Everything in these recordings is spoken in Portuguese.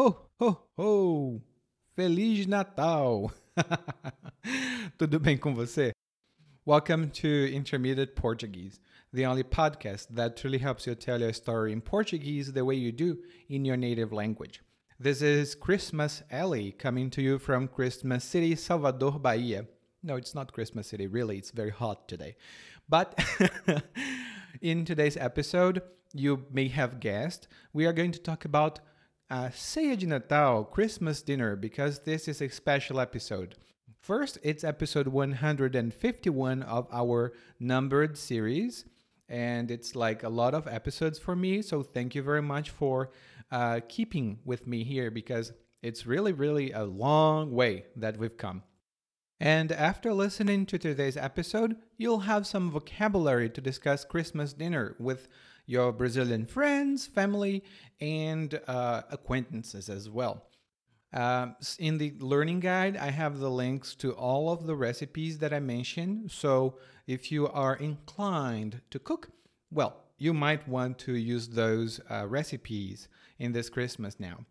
Ho, ho, ho! Feliz Natal! Tudo bem com você? Welcome to Intermediate Portuguese, the only podcast that truly helps you tell your story in Portuguese the way you do in your native language. This is Christmas Alley coming to you from Christmas City, Salvador, Bahia. No, it's not Christmas City, really, it's very hot today. But in today's episode, you may have guessed, we are going to talk about uh, Ceia de Natal, Christmas dinner, because this is a special episode. First, it's episode 151 of our numbered series, and it's like a lot of episodes for me. So, thank you very much for uh, keeping with me here because it's really, really a long way that we've come. And after listening to today's episode, you'll have some vocabulary to discuss Christmas dinner with your Brazilian friends, family, and uh, acquaintances as well. Uh, in the learning guide, I have the links to all of the recipes that I mentioned. So if you are inclined to cook, well, you might want to use those uh, recipes in this Christmas now.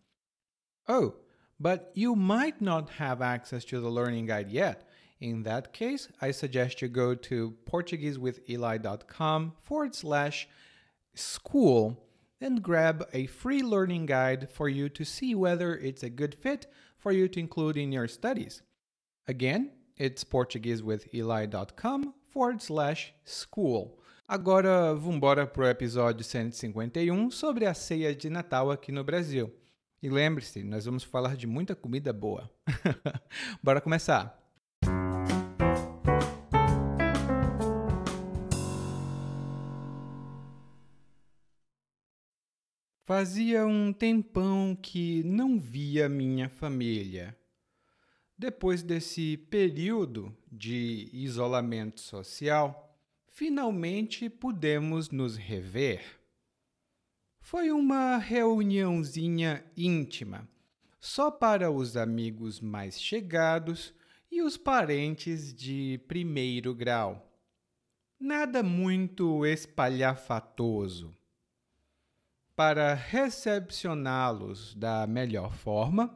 Oh, but you might not have access to the learning guide yet. In that case, I suggest you go to PortugueseWithEli.com forward slash school and grab a free learning guide for you to see whether it's a good fit for you to include in your studies. Again, it's PortugueseWithEli.com forward slash school. Agora, vambora pro episódio 151 sobre a ceia de Natal aqui no Brasil. E lembre-se, nós vamos falar de muita comida boa. Bora começar! Fazia um tempão que não via minha família. Depois desse período de isolamento social, finalmente pudemos nos rever. Foi uma reuniãozinha íntima, só para os amigos mais chegados e os parentes de primeiro grau. Nada muito espalhafatoso. Para recepcioná-los da melhor forma,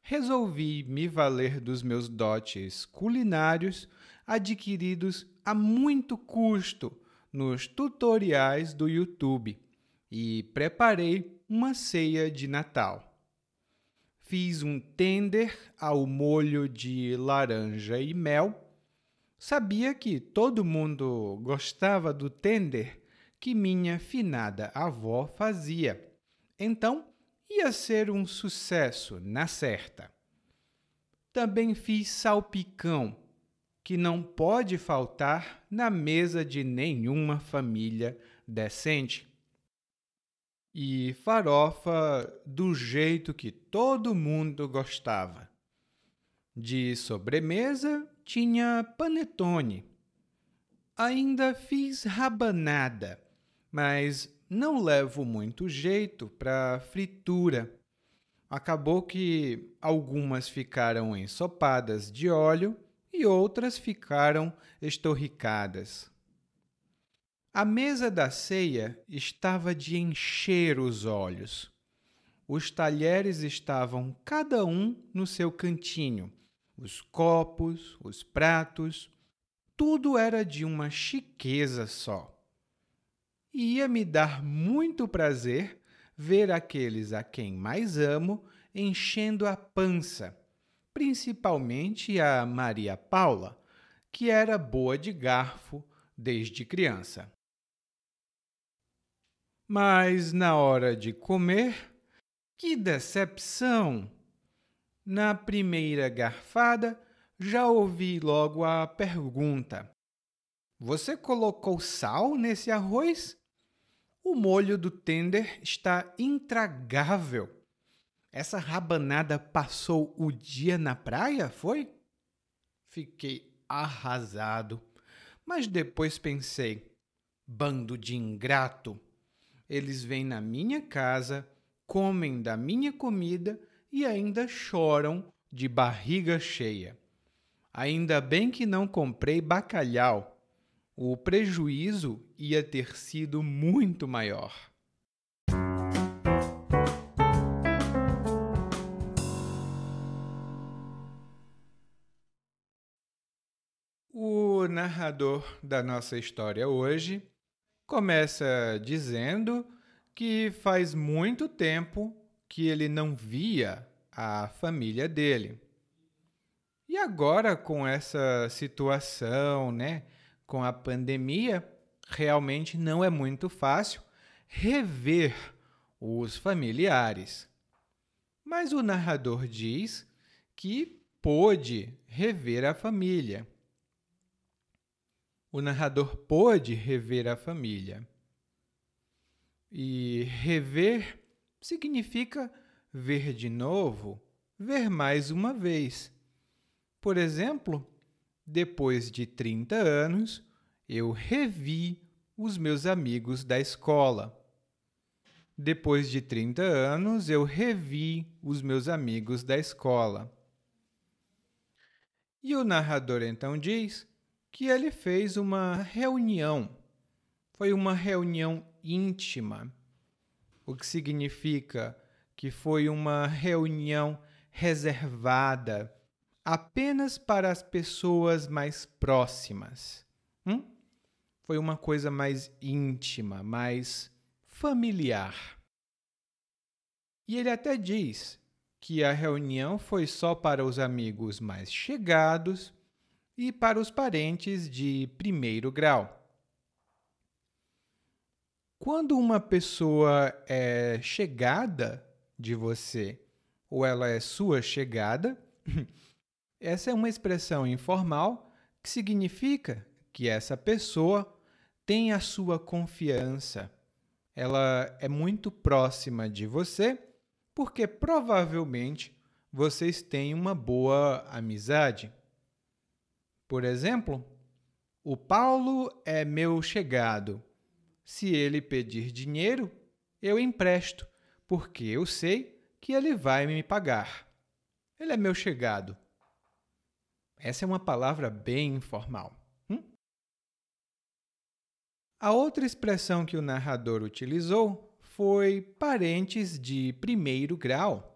resolvi me valer dos meus dotes culinários adquiridos a muito custo nos tutoriais do YouTube e preparei uma ceia de Natal. Fiz um tender ao molho de laranja e mel. Sabia que todo mundo gostava do tender que minha finada avó fazia. Então, ia ser um sucesso na certa. Também fiz salpicão, que não pode faltar na mesa de nenhuma família decente. E farofa do jeito que todo mundo gostava. De sobremesa tinha panetone. Ainda fiz rabanada mas não levo muito jeito para fritura. Acabou que algumas ficaram ensopadas de óleo e outras ficaram estorricadas. A mesa da ceia estava de encher os olhos. Os talheres estavam cada um no seu cantinho. Os copos, os pratos, tudo era de uma chiqueza só ia me dar muito prazer ver aqueles a quem mais amo enchendo a pança, principalmente a Maria Paula, que era boa de garfo desde criança. Mas na hora de comer, que decepção! Na primeira garfada, já ouvi logo a pergunta: Você colocou sal nesse arroz? O molho do tender está intragável. Essa rabanada passou o dia na praia, foi? Fiquei arrasado, mas depois pensei: bando de ingrato. Eles vêm na minha casa, comem da minha comida e ainda choram de barriga cheia. Ainda bem que não comprei bacalhau o prejuízo ia ter sido muito maior. O narrador da nossa história hoje começa dizendo que faz muito tempo que ele não via a família dele. E agora com essa situação, né? Com a pandemia, realmente não é muito fácil rever os familiares. Mas o narrador diz que pôde rever a família. O narrador pôde rever a família. E rever significa ver de novo, ver mais uma vez. Por exemplo, depois de 30 anos, eu revi os meus amigos da escola. Depois de 30 anos, eu revi os meus amigos da escola. E o narrador então diz que ele fez uma reunião. Foi uma reunião íntima, o que significa que foi uma reunião reservada apenas para as pessoas mais próximas. Hum? Foi uma coisa mais íntima, mais familiar. E ele até diz que a reunião foi só para os amigos mais chegados e para os parentes de primeiro grau. Quando uma pessoa é chegada de você ou ela é sua chegada, essa é uma expressão informal que significa que essa pessoa tem a sua confiança. Ela é muito próxima de você porque provavelmente vocês têm uma boa amizade. Por exemplo, o Paulo é meu chegado se ele pedir dinheiro, eu empresto, porque eu sei que ele vai me pagar. Ele é meu chegado. Essa é uma palavra bem informal. Hum? A outra expressão que o narrador utilizou foi parentes de primeiro grau.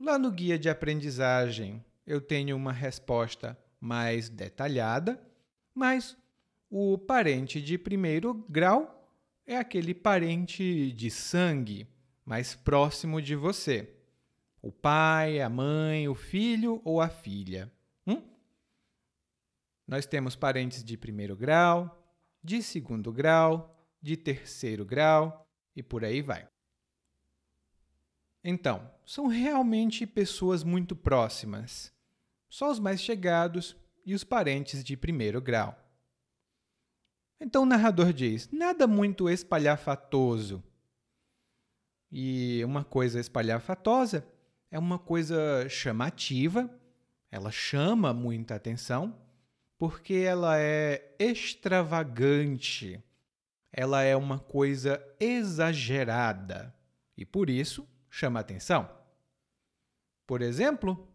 Lá no guia de aprendizagem, eu tenho uma resposta mais detalhada, mas o parente de primeiro grau é aquele parente de sangue mais próximo de você. O pai, a mãe, o filho ou a filha. Nós temos parentes de primeiro grau, de segundo grau, de terceiro grau e por aí vai. Então, são realmente pessoas muito próximas. Só os mais chegados e os parentes de primeiro grau. Então o narrador diz: nada muito espalhafatoso. E uma coisa espalhafatosa é uma coisa chamativa, ela chama muita atenção, porque ela é extravagante, ela é uma coisa exagerada e por isso chama atenção. Por exemplo,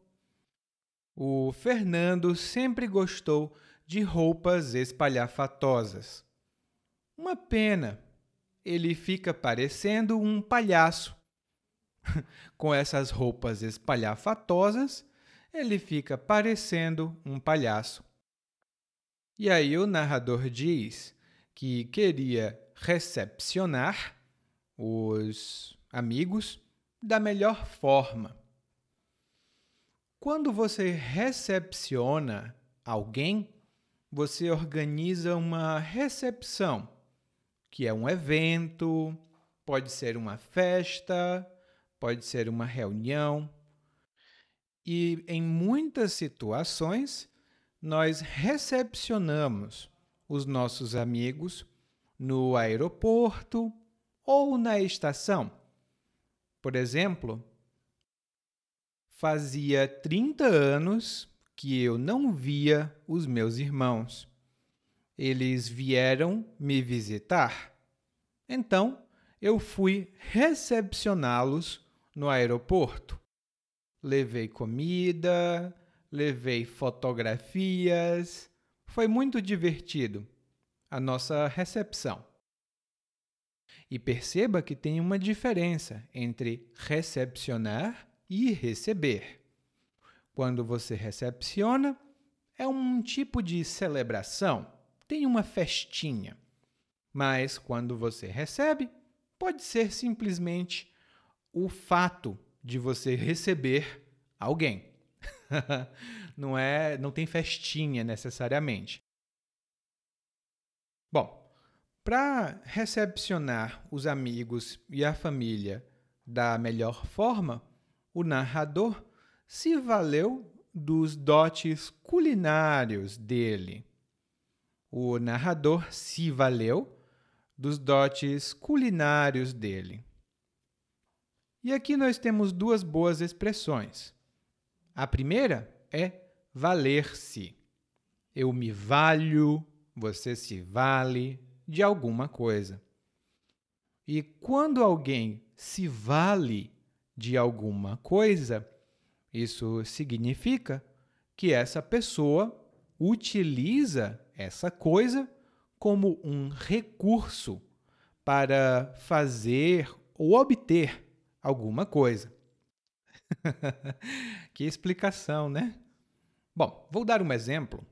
o Fernando sempre gostou de roupas espalhafatosas. Uma pena, ele fica parecendo um palhaço. Com essas roupas espalhafatosas, ele fica parecendo um palhaço. E aí o narrador diz que queria recepcionar os amigos da melhor forma. Quando você recepciona alguém, você organiza uma recepção, que é um evento, pode ser uma festa, pode ser uma reunião. E em muitas situações, nós recepcionamos os nossos amigos no aeroporto ou na estação. Por exemplo, fazia 30 anos que eu não via os meus irmãos. Eles vieram me visitar. Então, eu fui recepcioná-los no aeroporto. Levei comida, levei fotografias. Foi muito divertido a nossa recepção. E perceba que tem uma diferença entre recepcionar e receber. Quando você recepciona, é um tipo de celebração, tem uma festinha. Mas quando você recebe, pode ser simplesmente o fato de você receber alguém. não é, não tem festinha necessariamente. Bom, para recepcionar os amigos e a família da melhor forma, o narrador se valeu dos dotes culinários dele. O narrador se valeu dos dotes culinários dele. E aqui nós temos duas boas expressões. A primeira é valer-se. Eu me valho, você se vale de alguma coisa. E quando alguém se vale de alguma coisa, isso significa que essa pessoa utiliza essa coisa como um recurso para fazer ou obter alguma coisa. que explicação, né? Bom, vou dar um exemplo.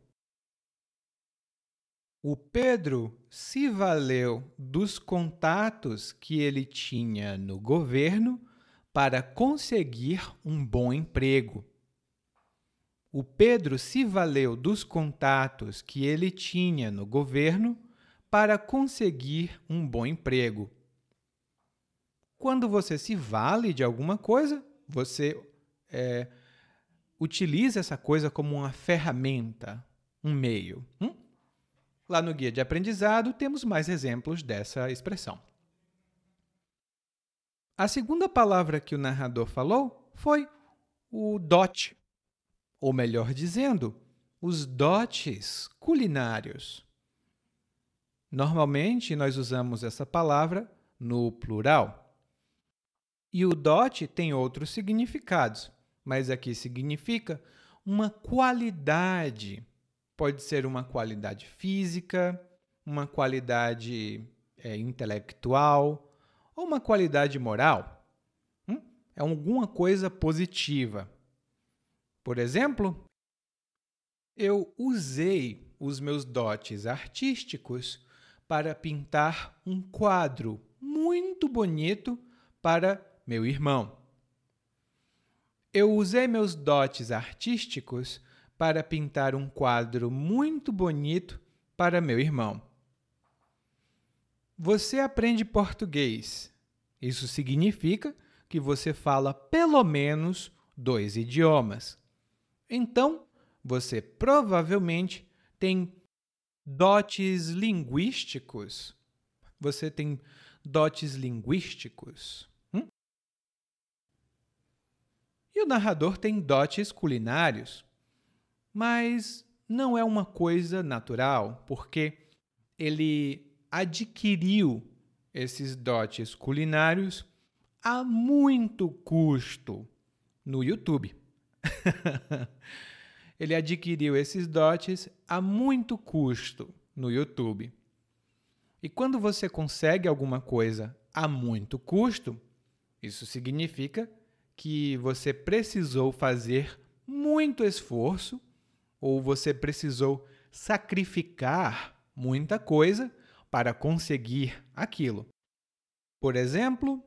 O Pedro se valeu dos contatos que ele tinha no governo para conseguir um bom emprego. O Pedro se valeu dos contatos que ele tinha no governo para conseguir um bom emprego. Quando você se vale de alguma coisa, você é, utiliza essa coisa como uma ferramenta, um meio. Hum? Lá no guia de aprendizado temos mais exemplos dessa expressão. A segunda palavra que o narrador falou foi o dote, ou melhor dizendo, os dotes culinários. Normalmente nós usamos essa palavra no plural. E o dote tem outros significados, mas aqui significa uma qualidade. Pode ser uma qualidade física, uma qualidade é, intelectual ou uma qualidade moral. Hum? É alguma coisa positiva. Por exemplo, eu usei os meus dotes artísticos para pintar um quadro muito bonito para meu irmão. Eu usei meus dotes artísticos para pintar um quadro muito bonito para meu irmão. Você aprende português. Isso significa que você fala pelo menos dois idiomas. Então, você provavelmente tem dotes linguísticos. Você tem dotes linguísticos. E o narrador tem dotes culinários, mas não é uma coisa natural, porque ele adquiriu esses dotes culinários a muito custo no YouTube. ele adquiriu esses dotes a muito custo no YouTube. E quando você consegue alguma coisa a muito custo, isso significa que você precisou fazer muito esforço ou você precisou sacrificar muita coisa para conseguir aquilo. Por exemplo,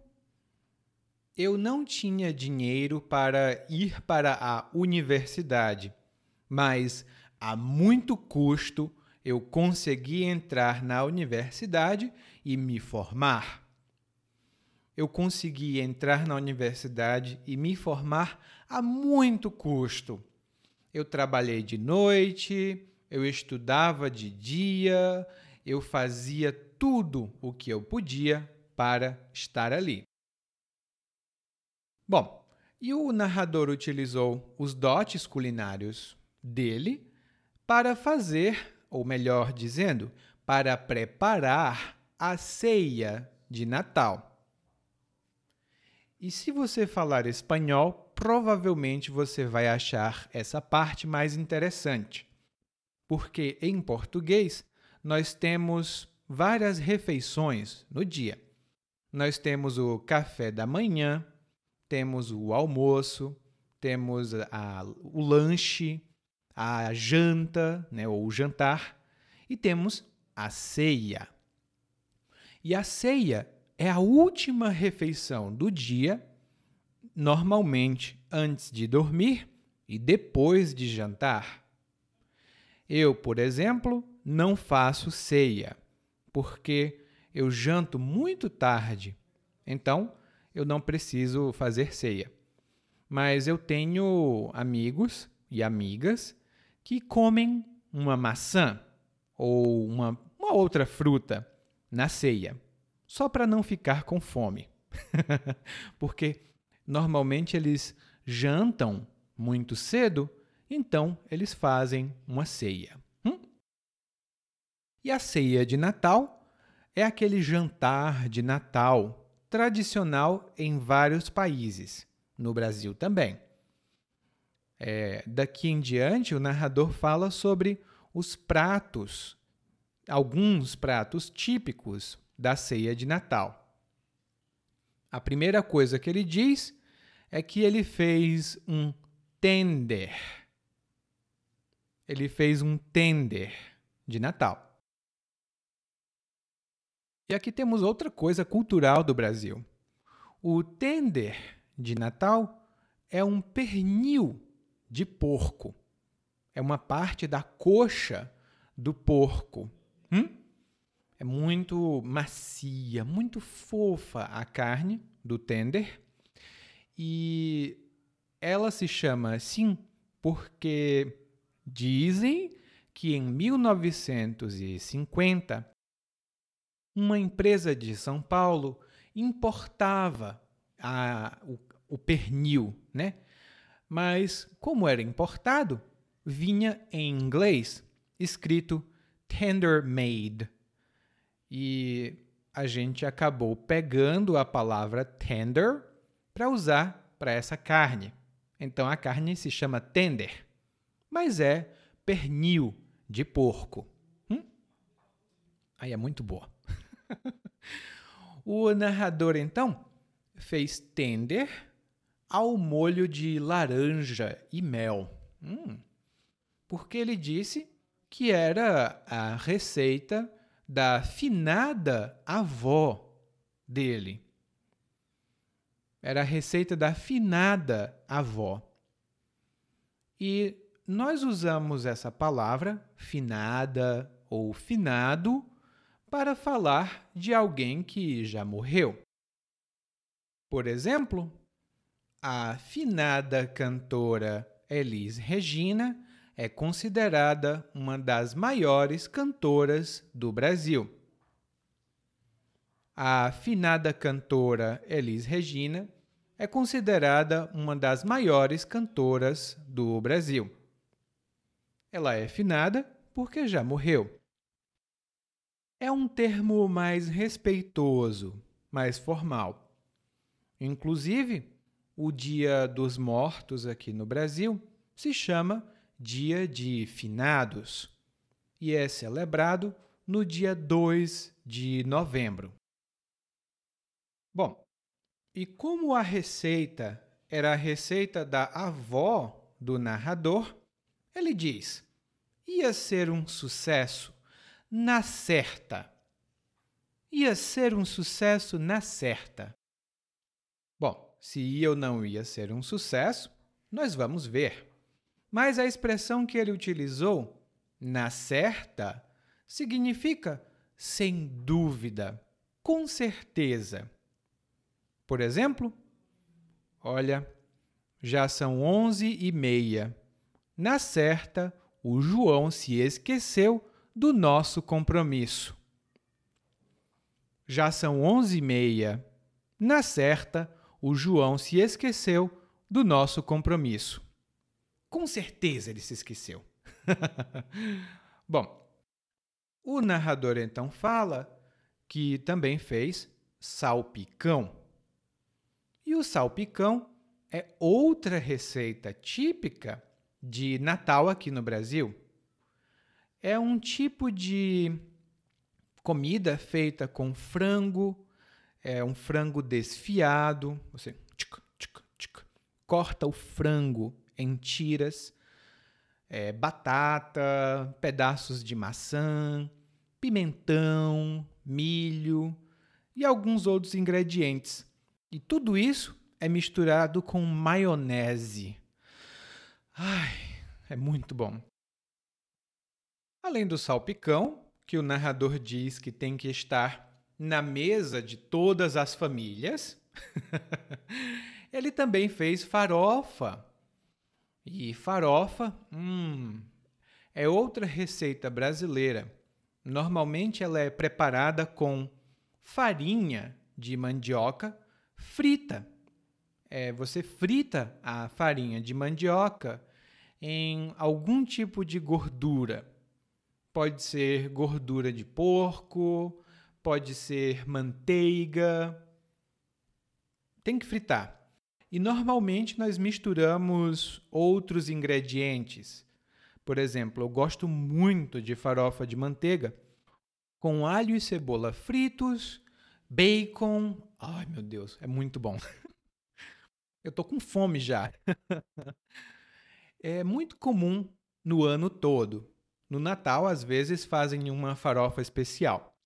eu não tinha dinheiro para ir para a universidade, mas a muito custo eu consegui entrar na universidade e me formar eu consegui entrar na universidade e me formar a muito custo. Eu trabalhei de noite, eu estudava de dia, eu fazia tudo o que eu podia para estar ali. Bom, e o narrador utilizou os dotes culinários dele para fazer, ou melhor dizendo, para preparar a ceia de Natal. E se você falar espanhol, provavelmente você vai achar essa parte mais interessante. Porque em português nós temos várias refeições no dia. Nós temos o café da manhã, temos o almoço, temos a, o lanche, a janta, né, ou o jantar, e temos a ceia. E a ceia é a última refeição do dia, normalmente antes de dormir e depois de jantar. Eu, por exemplo, não faço ceia, porque eu janto muito tarde. Então, eu não preciso fazer ceia. Mas eu tenho amigos e amigas que comem uma maçã ou uma, uma outra fruta na ceia, só para não ficar com fome. Porque normalmente eles jantam muito cedo, então eles fazem uma ceia. Hum? E a ceia de Natal é aquele jantar de Natal tradicional em vários países, no Brasil também. É, daqui em diante, o narrador fala sobre os pratos, alguns pratos típicos da ceia de Natal. A primeira coisa que ele diz é que ele fez um tender. Ele fez um tender de Natal. E aqui temos outra coisa cultural do Brasil. O tender de Natal é um pernil de porco. É uma parte da coxa do porco. Hum? É muito macia, muito fofa a carne do tender. E ela se chama assim porque dizem que em 1950 uma empresa de São Paulo importava a, o, o pernil, né? Mas como era importado, vinha em inglês escrito tender made. E a gente acabou pegando a palavra tender para usar para essa carne. Então a carne se chama tender, mas é pernil de porco. Hum? Aí é muito boa. o narrador, então, fez tender ao molho de laranja e mel. Hum, porque ele disse que era a receita da finada avó dele. Era a receita da finada avó. E nós usamos essa palavra, finada ou finado, para falar de alguém que já morreu. Por exemplo, a finada cantora Elis Regina é considerada uma das maiores cantoras do Brasil. A finada cantora Elis Regina é considerada uma das maiores cantoras do Brasil. Ela é finada porque já morreu é um termo mais respeitoso, mais formal. Inclusive, o Dia dos Mortos aqui no Brasil se chama Dia de Finados e é celebrado no dia 2 de novembro. Bom, e como a receita era a receita da avó do narrador, ele diz: ia ser um sucesso na certa. Ia ser um sucesso na certa. Bom, se ia ou não ia ser um sucesso, nós vamos ver. Mas a expressão que ele utilizou, na certa, significa sem dúvida, com certeza. Por exemplo, olha, já são onze e meia. Na certa, o João se esqueceu do nosso compromisso. Já são onze e meia. Na certa, o João se esqueceu do nosso compromisso. Com certeza ele se esqueceu. Bom, o narrador então fala que também fez salpicão. E o salpicão é outra receita típica de Natal aqui no Brasil é um tipo de comida feita com frango, é um frango desfiado. Você tchic, tchic, tchic, corta o frango em tiras, é, batata, pedaços de maçã, pimentão, milho e alguns outros ingredientes. E tudo isso é misturado com maionese. Ai, é muito bom. Além do salpicão, que o narrador diz que tem que estar na mesa de todas as famílias, ele também fez farofa. E farofa, hum, é outra receita brasileira. Normalmente ela é preparada com farinha de mandioca frita. É, você frita a farinha de mandioca em algum tipo de gordura. Pode ser gordura de porco, pode ser manteiga. Tem que fritar. E normalmente nós misturamos outros ingredientes. Por exemplo, eu gosto muito de farofa de manteiga com alho e cebola fritos, bacon. Ai, meu Deus, é muito bom. Eu tô com fome já. É muito comum no ano todo. No Natal, às vezes, fazem uma farofa especial.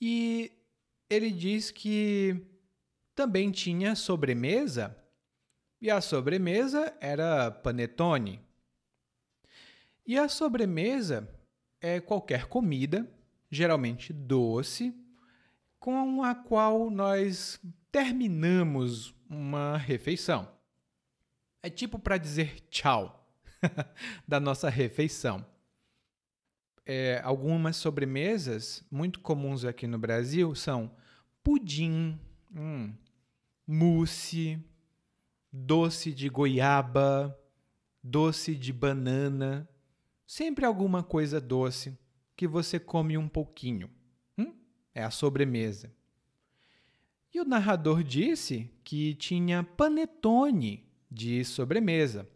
E ele diz que também tinha sobremesa, e a sobremesa era panetone. E a sobremesa é qualquer comida, geralmente doce, com a qual nós terminamos uma refeição. É tipo para dizer tchau da nossa refeição. É, algumas sobremesas muito comuns aqui no Brasil são pudim, hum, mousse, doce de goiaba, doce de banana, sempre alguma coisa doce que você come um pouquinho. Hum? É a sobremesa. E o narrador disse que tinha panetone de sobremesa.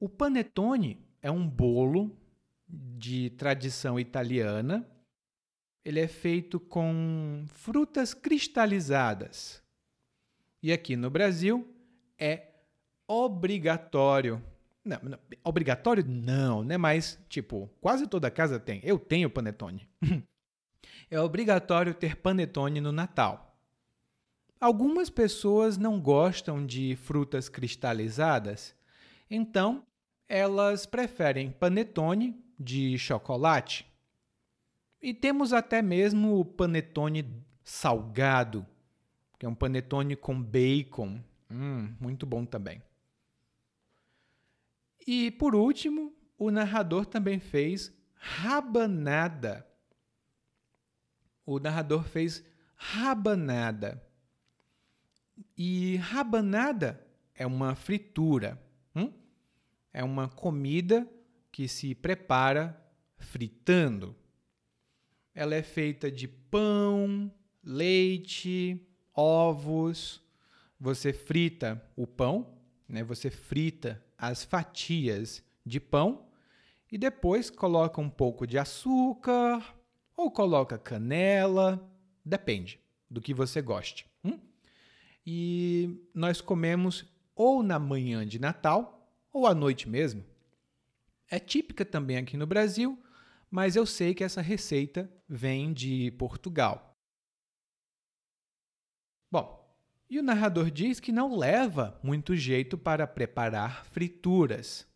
O panetone é um bolo de tradição italiana. Ele é feito com frutas cristalizadas. E aqui no Brasil é obrigatório. Não, não, obrigatório não, né? Mas, tipo, quase toda casa tem. Eu tenho panetone. é obrigatório ter panetone no Natal. Algumas pessoas não gostam de frutas cristalizadas, então elas preferem panetone de chocolate. E temos até mesmo o panetone salgado, que é um panetone com bacon. Hum, muito bom também. E por último, o narrador também fez rabanada. O narrador fez rabanada. E rabanada é uma fritura. Hum? É uma comida que se prepara fritando. Ela é feita de pão, leite, ovos. Você frita o pão, né? você frita as fatias de pão e depois coloca um pouco de açúcar ou coloca canela, depende do que você goste. Hum? e nós comemos ou na manhã de Natal ou à noite mesmo. É típica também aqui no Brasil, mas eu sei que essa receita vem de Portugal. Bom, e o narrador diz que não leva muito jeito para preparar frituras,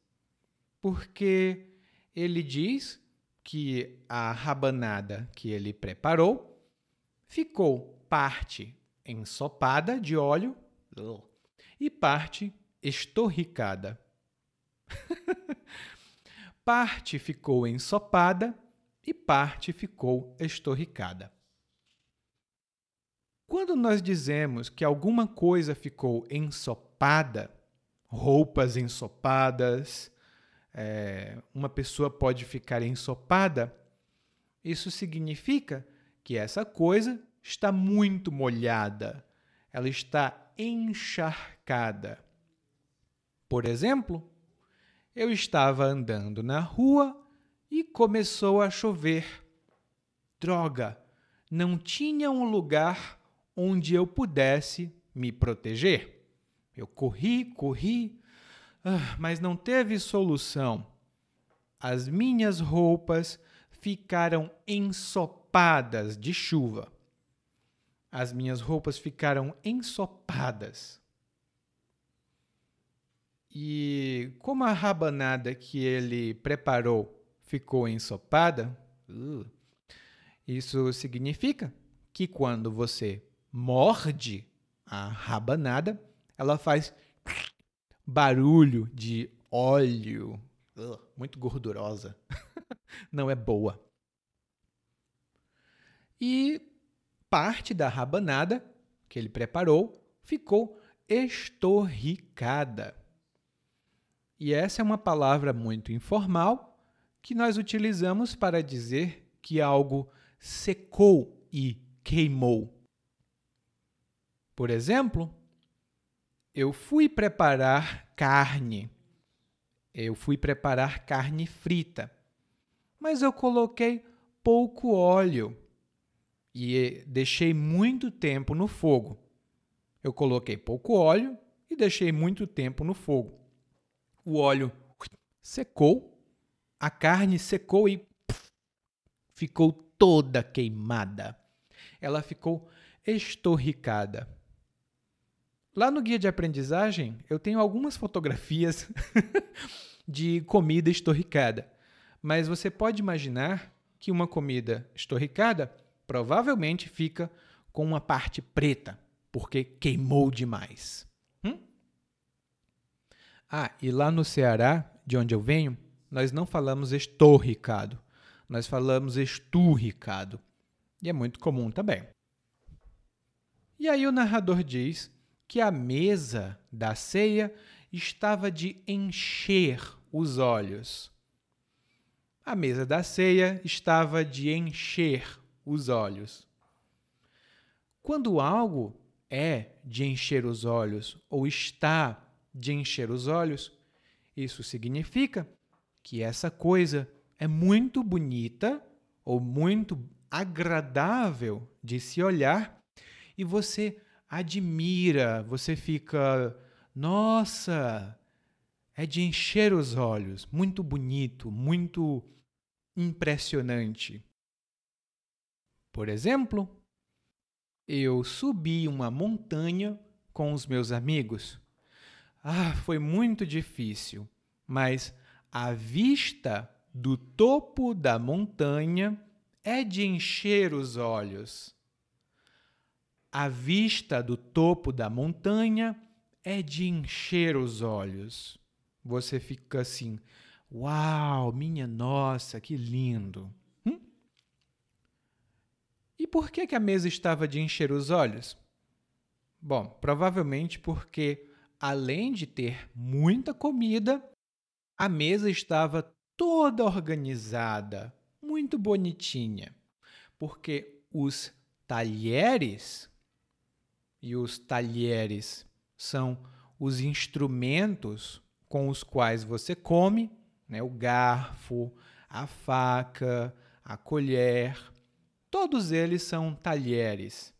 porque ele diz que a rabanada que ele preparou ficou parte ensopada de óleo e parte estorricada. parte ficou ensopada e parte ficou estorricada. Quando nós dizemos que alguma coisa ficou ensopada, roupas ensopadas, é, uma pessoa pode ficar ensopada, isso significa que essa coisa está muito molhada, ela está encharcada. Por exemplo, eu estava andando na rua e começou a chover. Droga, não tinha um lugar onde eu pudesse me proteger. Eu corri, corri, Ah, mas não teve solução. As minhas roupas ficaram ensopadas de chuva. As minhas roupas ficaram ensopadas. E como a rabanada que ele preparou ficou ensopada, uh, isso significa que quando você morde a rabanada, ela faz barulho de óleo, uh, muito gordurosa. Não é boa. E parte da rabanada que ele preparou ficou estorricada. E essa é uma palavra muito informal que nós utilizamos para dizer que algo secou e queimou. Por exemplo, eu fui preparar carne. Eu fui preparar carne frita, mas eu coloquei pouco óleo e deixei muito tempo no fogo. Eu coloquei pouco óleo e deixei muito tempo no fogo o óleo secou, a carne secou e ficou toda queimada. Ela ficou estorricada. Lá no guia de aprendizagem, eu tenho algumas fotografias de comida estorricada. Mas você pode imaginar que uma comida estorricada provavelmente fica com uma parte preta, porque queimou demais. Ah, e lá no Ceará, de onde eu venho, nós não falamos estorricado, nós falamos esturricado. E é muito comum também. E aí o narrador diz que a mesa da ceia estava de encher os olhos. A mesa da ceia estava de encher os olhos. Quando algo é de encher os olhos ou está de encher os olhos, isso significa que essa coisa é muito bonita ou muito agradável de se olhar e você admira, você fica, nossa, é de encher os olhos, muito bonito, muito impressionante. Por exemplo, eu subi uma montanha com os meus amigos ah, foi muito difícil, mas a vista do topo da montanha é de encher os olhos. A vista do topo da montanha é de encher os olhos. Você fica assim: Uau, minha nossa, que lindo! Hum? E por que, que a mesa estava de encher os olhos? Bom, provavelmente porque além de ter muita comida, a mesa estava toda organizada, muito bonitinha, porque os talheres e os talheres são os instrumentos com os quais você come, né? o garfo, a faca, a colher, todos eles são talheres.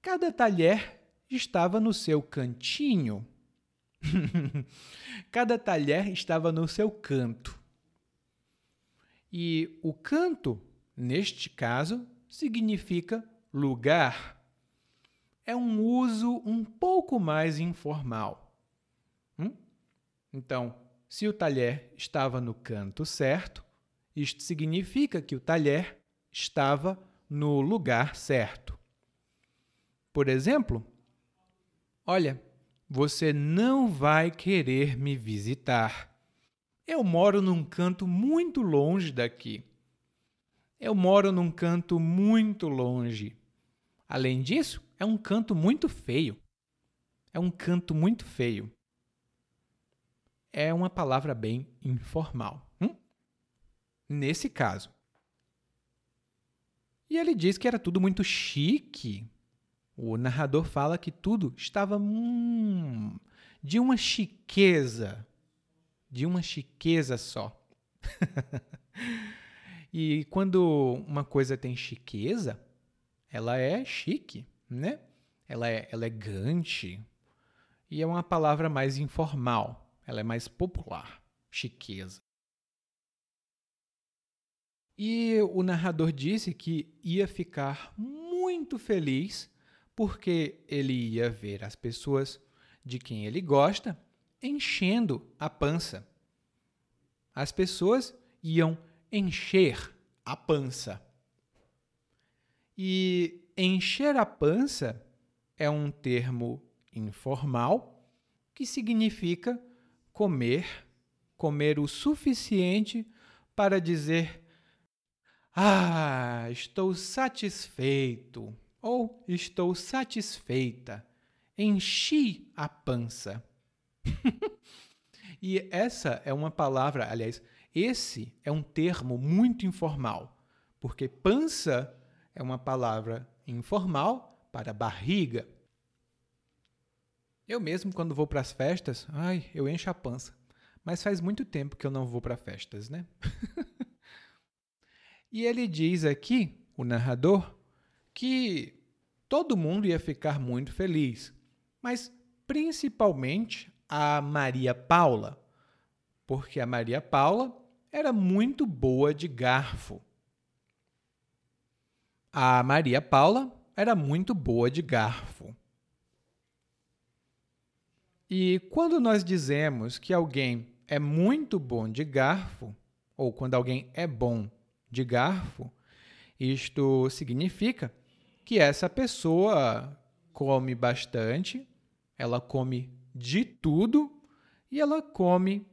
Cada talher estava no seu cantinho. Cada talher estava no seu canto. E o canto, neste caso, significa lugar. É um uso um pouco mais informal. Hum? Então, se o talher estava no canto certo, isto significa que o talher estava no lugar certo. Por exemplo, Olha, você não vai querer me visitar. Eu moro num canto muito longe daqui. Eu moro num canto muito longe. Além disso, é um canto muito feio. É um canto muito feio. É uma palavra bem informal. Hum? Nesse caso. E ele diz que era tudo muito chique, o narrador fala que tudo estava hum, de uma chiqueza, de uma chiqueza só. e quando uma coisa tem chiqueza, ela é chique, né? Ela é elegante e é uma palavra mais informal. ela é mais popular, chiqueza. E o narrador disse que ia ficar muito feliz porque ele ia ver as pessoas de quem ele gosta enchendo a pança. As pessoas iam encher a pança. E encher a pança é um termo informal que significa comer, comer o suficiente para dizer ah, estou satisfeito ou estou satisfeita. Enchi a pança. e essa é uma palavra, aliás, esse é um termo muito informal, porque pança é uma palavra informal para barriga. Eu mesmo, quando vou para as festas, ai, eu encho a pança. Mas faz muito tempo que eu não vou para festas, né? E ele diz aqui, o narrador, que todo mundo ia ficar muito feliz, mas principalmente a Maria Paula, porque a Maria Paula era muito boa de garfo. A Maria Paula era muito boa de garfo. E quando nós dizemos que alguém é muito bom de garfo, ou quando alguém é bom de garfo, isto significa que essa pessoa come bastante, ela come de tudo e ela come,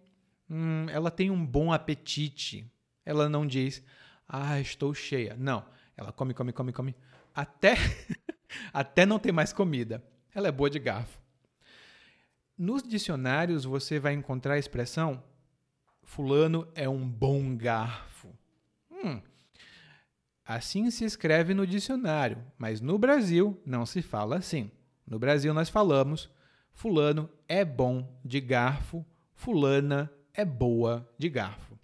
hum, ela tem um bom apetite. Ela não diz, ah, estou cheia. Não, ela come, come, come, come, até, até não ter mais comida. Ela é boa de garfo. Nos dicionários você vai encontrar a expressão fulano é um bom garfo. Hum, assim se escreve no dicionário, mas no Brasil não se fala assim. No Brasil nós falamos fulano é bom de garfo, fulana é boa de garfo.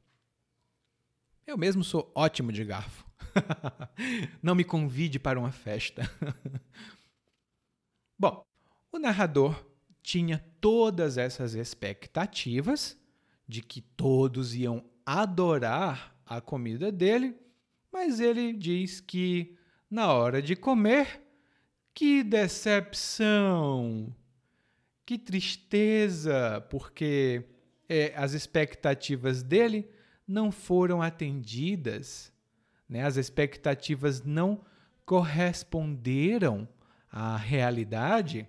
Eu mesmo sou ótimo de garfo. não me convide para uma festa. Bom, o narrador tinha todas essas expectativas de que todos iam adorar a comida dele, mas ele diz que na hora de comer, que decepção, que tristeza, porque é, as expectativas dele não foram atendidas, né? as expectativas não corresponderam à realidade.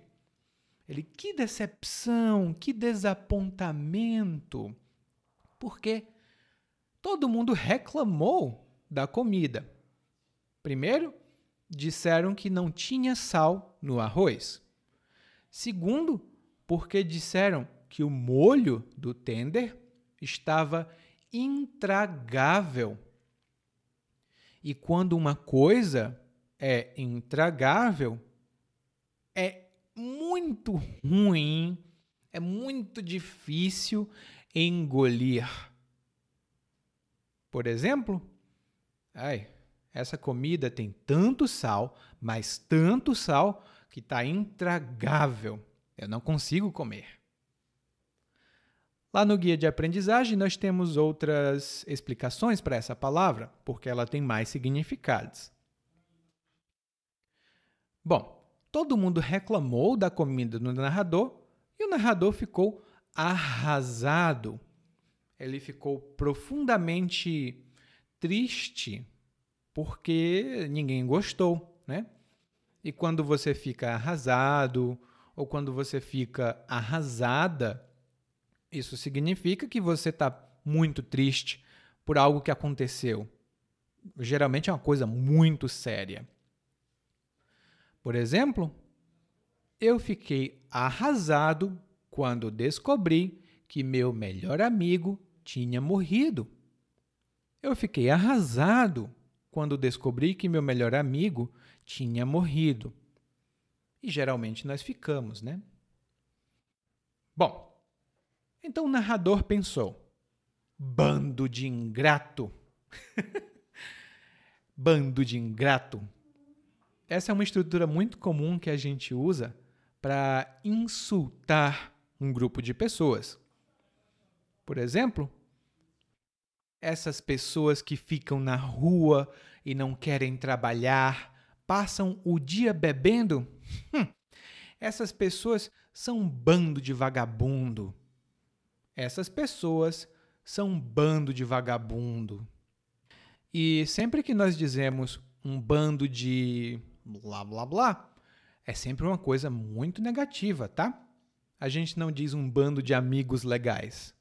Ele, que decepção, que desapontamento. Porque todo mundo reclamou da comida. Primeiro, disseram que não tinha sal no arroz. Segundo, porque disseram que o molho do tender estava intragável. E quando uma coisa é intragável, é muito ruim, é muito difícil engolir. Por exemplo, ai, essa comida tem tanto sal, mas tanto sal que está intragável. Eu não consigo comer. Lá no guia de aprendizagem, nós temos outras explicações para essa palavra, porque ela tem mais significados. Bom, todo mundo reclamou da comida do narrador e o narrador ficou arrasado ele ficou profundamente triste porque ninguém gostou, né? E quando você fica arrasado ou quando você fica arrasada, isso significa que você está muito triste por algo que aconteceu. Geralmente é uma coisa muito séria. Por exemplo, eu fiquei arrasado quando descobri que meu melhor amigo tinha morrido. Eu fiquei arrasado quando descobri que meu melhor amigo tinha morrido. E geralmente nós ficamos, né? Bom, então o narrador pensou: bando de ingrato. bando de ingrato. Essa é uma estrutura muito comum que a gente usa para insultar um grupo de pessoas. Por exemplo, essas pessoas que ficam na rua e não querem trabalhar, passam o dia bebendo? Hum, essas pessoas são um bando de vagabundo. Essas pessoas são um bando de vagabundo. E sempre que nós dizemos um bando de blá blá blá, é sempre uma coisa muito negativa, tá? A gente não diz um bando de amigos legais.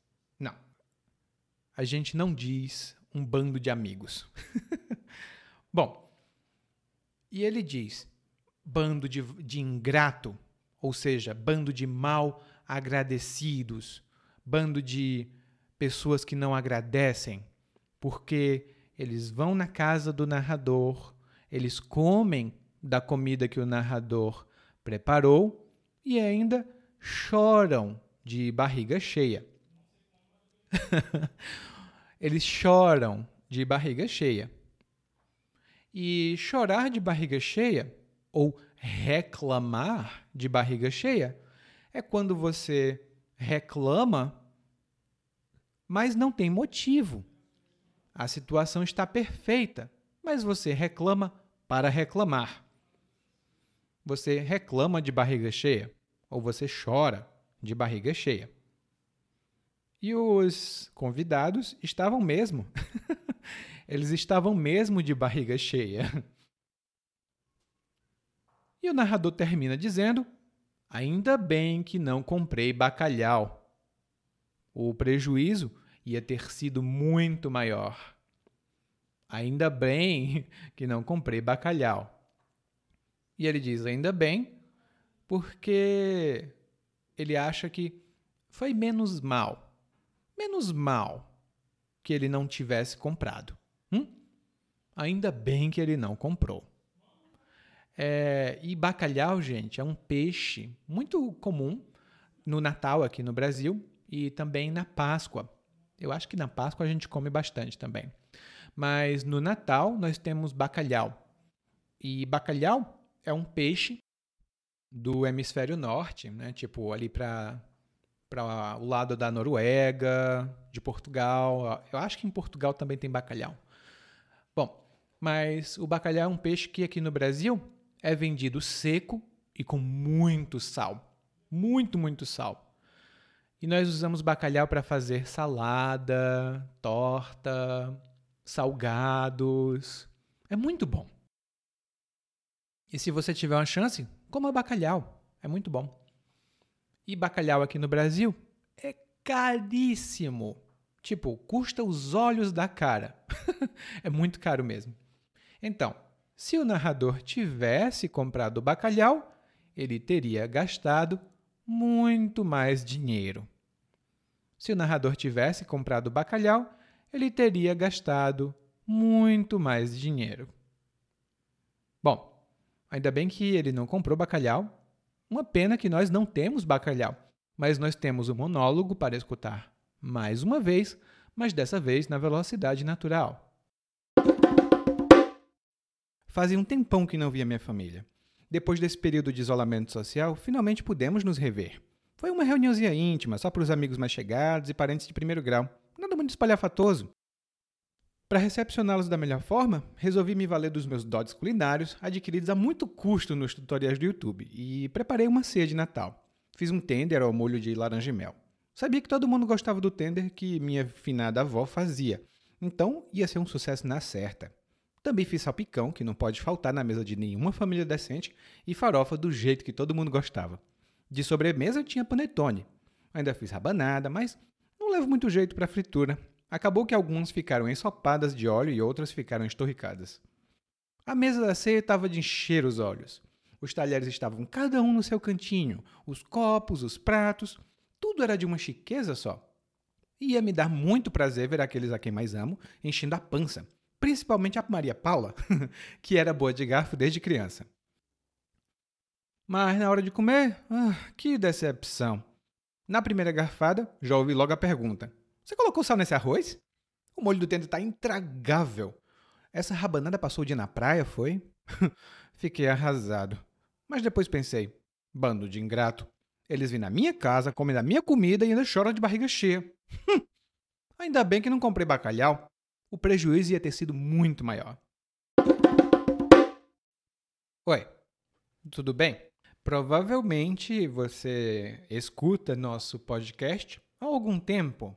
A gente não diz um bando de amigos. Bom, e ele diz bando de, de ingrato, ou seja, bando de mal agradecidos, bando de pessoas que não agradecem, porque eles vão na casa do narrador, eles comem da comida que o narrador preparou e ainda choram de barriga cheia. eles choram de barriga cheia. E chorar de barriga cheia, ou reclamar de barriga cheia, é quando você reclama, mas não tem motivo. A situação está perfeita, mas você reclama para reclamar. Você reclama de barriga cheia ou você chora de barriga cheia. E os convidados estavam mesmo. Eles estavam mesmo de barriga cheia. E o narrador termina dizendo: Ainda bem que não comprei bacalhau. O prejuízo ia ter sido muito maior. Ainda bem que não comprei bacalhau. E ele diz: ainda bem, porque ele acha que foi menos mal, menos mal que ele não tivesse comprado. Hum? Ainda bem que ele não comprou. É, e bacalhau, gente, é um peixe muito comum no Natal aqui no Brasil e também na Páscoa. Eu acho que na Páscoa a gente come bastante também. Mas no Natal nós temos bacalhau. E bacalhau é um peixe do hemisfério norte, né? Tipo ali para para o lado da Noruega, de Portugal. Eu acho que em Portugal também tem bacalhau. Bom, mas o bacalhau é um peixe que aqui no Brasil é vendido seco e com muito sal. Muito, muito sal. E nós usamos bacalhau para fazer salada, torta, salgados. É muito bom. E se você tiver uma chance, coma bacalhau. É muito bom. E bacalhau aqui no Brasil é caríssimo. Tipo, custa os olhos da cara. é muito caro mesmo. Então, se o narrador tivesse comprado bacalhau, ele teria gastado muito mais dinheiro. Se o narrador tivesse comprado bacalhau, ele teria gastado muito mais dinheiro. Bom, ainda bem que ele não comprou bacalhau. Uma pena que nós não temos bacalhau, mas nós temos um monólogo para escutar mais uma vez, mas dessa vez na velocidade natural. Fazia um tempão que não via minha família. Depois desse período de isolamento social, finalmente pudemos nos rever. Foi uma reuniãozinha íntima, só para os amigos mais chegados e parentes de primeiro grau. Nada muito espalhafatoso. Para recepcioná-los da melhor forma, resolvi me valer dos meus dotes culinários, adquiridos a muito custo nos tutoriais do YouTube, e preparei uma ceia de Natal. Fiz um tender ao molho de laranja e mel. Sabia que todo mundo gostava do tender que minha finada avó fazia, então ia ser um sucesso na certa. Também fiz salpicão, que não pode faltar na mesa de nenhuma família decente, e farofa do jeito que todo mundo gostava. De sobremesa tinha panetone. Ainda fiz rabanada, mas não levo muito jeito para fritura. Acabou que algumas ficaram ensopadas de óleo e outras ficaram estorricadas. A mesa da ceia estava de encher os olhos. Os talheres estavam cada um no seu cantinho, os copos, os pratos, tudo era de uma chiqueza só. Ia me dar muito prazer ver aqueles a quem mais amo enchendo a pança, principalmente a Maria Paula, que era boa de garfo desde criança. Mas na hora de comer, ah, que decepção. Na primeira garfada, já ouvi logo a pergunta: Você colocou sal nesse arroz? O molho do tender está intragável. Essa rabanada passou o dia na praia, foi? Fiquei arrasado. Mas depois pensei: Bando de ingrato. Eles vêm na minha casa, comem da minha comida e ainda choram de barriga cheia. Ainda bem que não comprei bacalhau. O prejuízo ia ter sido muito maior. Oi, tudo bem? Provavelmente você escuta nosso podcast há algum tempo.